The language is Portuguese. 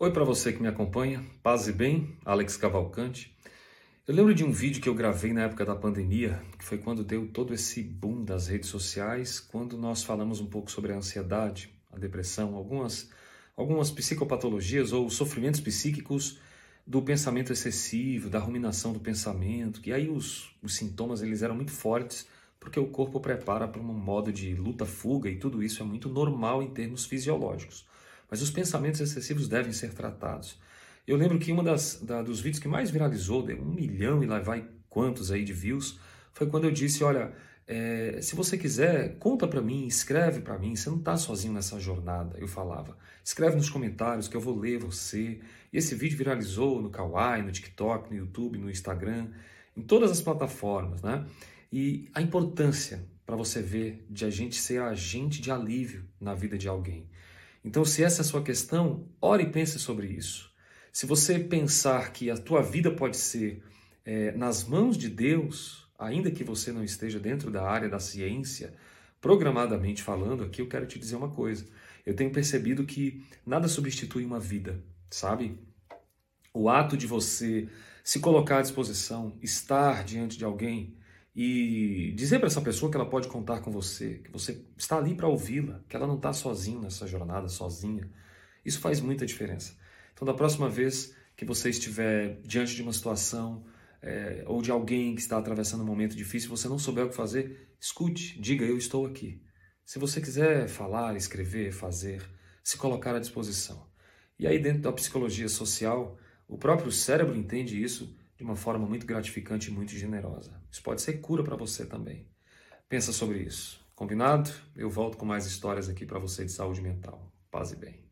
Oi para você que me acompanha, paz e bem, Alex Cavalcante. Eu lembro de um vídeo que eu gravei na época da pandemia, que foi quando deu todo esse boom das redes sociais, quando nós falamos um pouco sobre a ansiedade, a depressão, algumas, algumas psicopatologias ou sofrimentos psíquicos do pensamento excessivo, da ruminação do pensamento, que aí os, os sintomas eles eram muito fortes, porque o corpo prepara para um modo de luta-fuga e tudo isso é muito normal em termos fisiológicos. Mas os pensamentos excessivos devem ser tratados. Eu lembro que das da, dos vídeos que mais viralizou, deu um milhão e lá vai quantos aí de views, foi quando eu disse, olha, é, se você quiser, conta para mim, escreve para mim, você não está sozinho nessa jornada, eu falava. Escreve nos comentários que eu vou ler você. E esse vídeo viralizou no Kawaii, no TikTok, no YouTube, no Instagram, em todas as plataformas, né? E a importância para você ver de a gente ser agente de alívio na vida de alguém. Então, se essa é a sua questão, ore e pense sobre isso. Se você pensar que a tua vida pode ser é, nas mãos de Deus, ainda que você não esteja dentro da área da ciência, programadamente falando, aqui eu quero te dizer uma coisa. Eu tenho percebido que nada substitui uma vida, sabe? O ato de você se colocar à disposição, estar diante de alguém, e dizer para essa pessoa que ela pode contar com você, que você está ali para ouvi-la, que ela não está sozinha nessa jornada, sozinha. Isso faz muita diferença. Então, da próxima vez que você estiver diante de uma situação é, ou de alguém que está atravessando um momento difícil, você não souber o que fazer, escute, diga: Eu estou aqui. Se você quiser falar, escrever, fazer, se colocar à disposição. E aí, dentro da psicologia social, o próprio cérebro entende isso de uma forma muito gratificante e muito generosa. Isso pode ser cura para você também. Pensa sobre isso. Combinado? Eu volto com mais histórias aqui para você de saúde mental. Paz e bem.